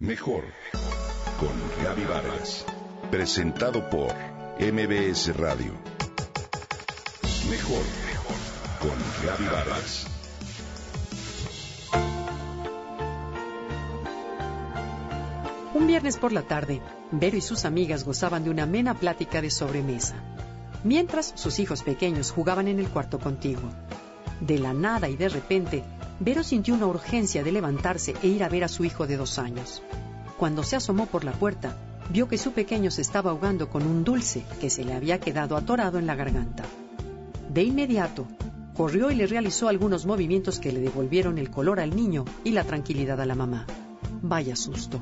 Mejor con Gaby Vargas. Presentado por MBS Radio. Mejor con Gaby Vargas. Un viernes por la tarde, Vero y sus amigas gozaban de una amena plática de sobremesa, mientras sus hijos pequeños jugaban en el cuarto contiguo. De la nada y de repente, Vero sintió una urgencia de levantarse e ir a ver a su hijo de dos años. Cuando se asomó por la puerta, vio que su pequeño se estaba ahogando con un dulce que se le había quedado atorado en la garganta. De inmediato, corrió y le realizó algunos movimientos que le devolvieron el color al niño y la tranquilidad a la mamá. Vaya susto.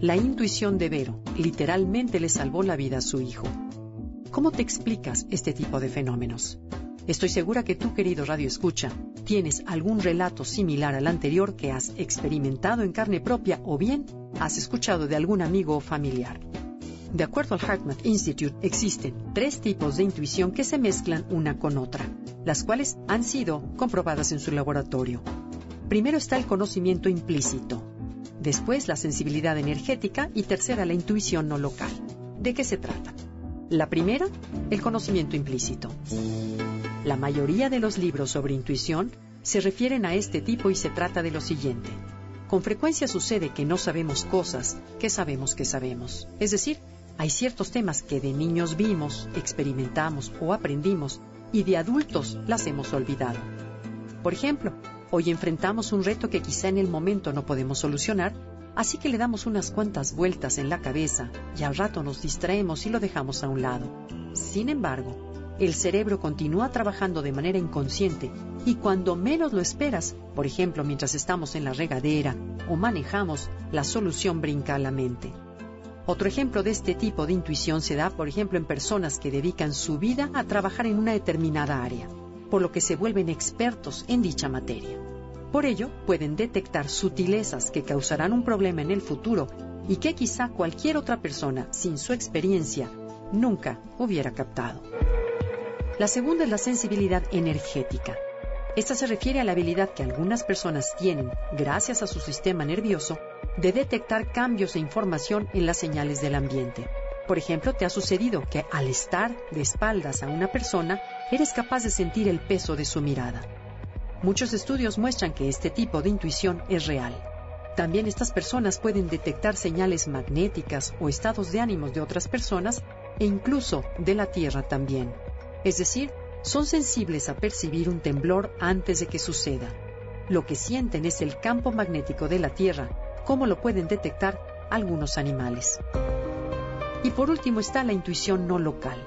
La intuición de Vero literalmente le salvó la vida a su hijo. ¿Cómo te explicas este tipo de fenómenos? Estoy segura que tú, querido Radio Escucha, tienes algún relato similar al anterior que has experimentado en carne propia o bien has escuchado de algún amigo o familiar. De acuerdo al HeartMath Institute, existen tres tipos de intuición que se mezclan una con otra, las cuales han sido comprobadas en su laboratorio. Primero está el conocimiento implícito, después la sensibilidad energética y tercera la intuición no local. ¿De qué se trata? La primera, el conocimiento implícito. La mayoría de los libros sobre intuición se refieren a este tipo y se trata de lo siguiente. Con frecuencia sucede que no sabemos cosas que sabemos que sabemos. Es decir, hay ciertos temas que de niños vimos, experimentamos o aprendimos y de adultos las hemos olvidado. Por ejemplo, hoy enfrentamos un reto que quizá en el momento no podemos solucionar, así que le damos unas cuantas vueltas en la cabeza y al rato nos distraemos y lo dejamos a un lado. Sin embargo, el cerebro continúa trabajando de manera inconsciente y cuando menos lo esperas, por ejemplo mientras estamos en la regadera o manejamos, la solución brinca a la mente. Otro ejemplo de este tipo de intuición se da, por ejemplo, en personas que dedican su vida a trabajar en una determinada área, por lo que se vuelven expertos en dicha materia. Por ello, pueden detectar sutilezas que causarán un problema en el futuro y que quizá cualquier otra persona, sin su experiencia, nunca hubiera captado. La segunda es la sensibilidad energética. Esta se refiere a la habilidad que algunas personas tienen, gracias a su sistema nervioso, de detectar cambios e información en las señales del ambiente. Por ejemplo, te ha sucedido que al estar de espaldas a una persona, eres capaz de sentir el peso de su mirada. Muchos estudios muestran que este tipo de intuición es real. También estas personas pueden detectar señales magnéticas o estados de ánimos de otras personas e incluso de la Tierra también es decir, son sensibles a percibir un temblor antes de que suceda. Lo que sienten es el campo magnético de la Tierra, como lo pueden detectar algunos animales. Y por último está la intuición no local.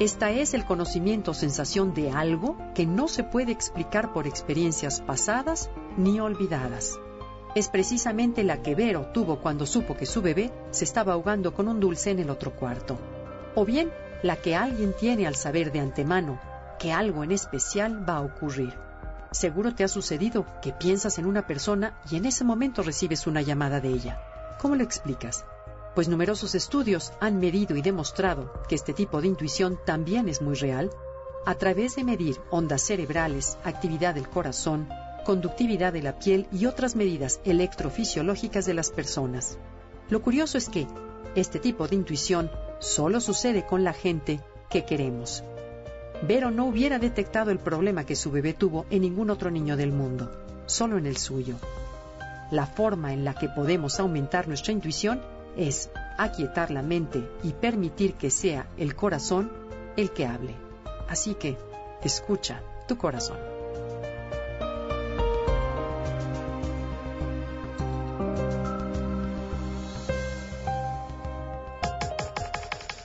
Esta es el conocimiento o sensación de algo que no se puede explicar por experiencias pasadas ni olvidadas. Es precisamente la que Vero tuvo cuando supo que su bebé se estaba ahogando con un dulce en el otro cuarto. O bien la que alguien tiene al saber de antemano que algo en especial va a ocurrir. Seguro te ha sucedido que piensas en una persona y en ese momento recibes una llamada de ella. ¿Cómo lo explicas? Pues numerosos estudios han medido y demostrado que este tipo de intuición también es muy real a través de medir ondas cerebrales, actividad del corazón, conductividad de la piel y otras medidas electrofisiológicas de las personas. Lo curioso es que este tipo de intuición solo sucede con la gente que queremos. Vero no hubiera detectado el problema que su bebé tuvo en ningún otro niño del mundo, solo en el suyo. La forma en la que podemos aumentar nuestra intuición es aquietar la mente y permitir que sea el corazón el que hable. Así que, escucha tu corazón.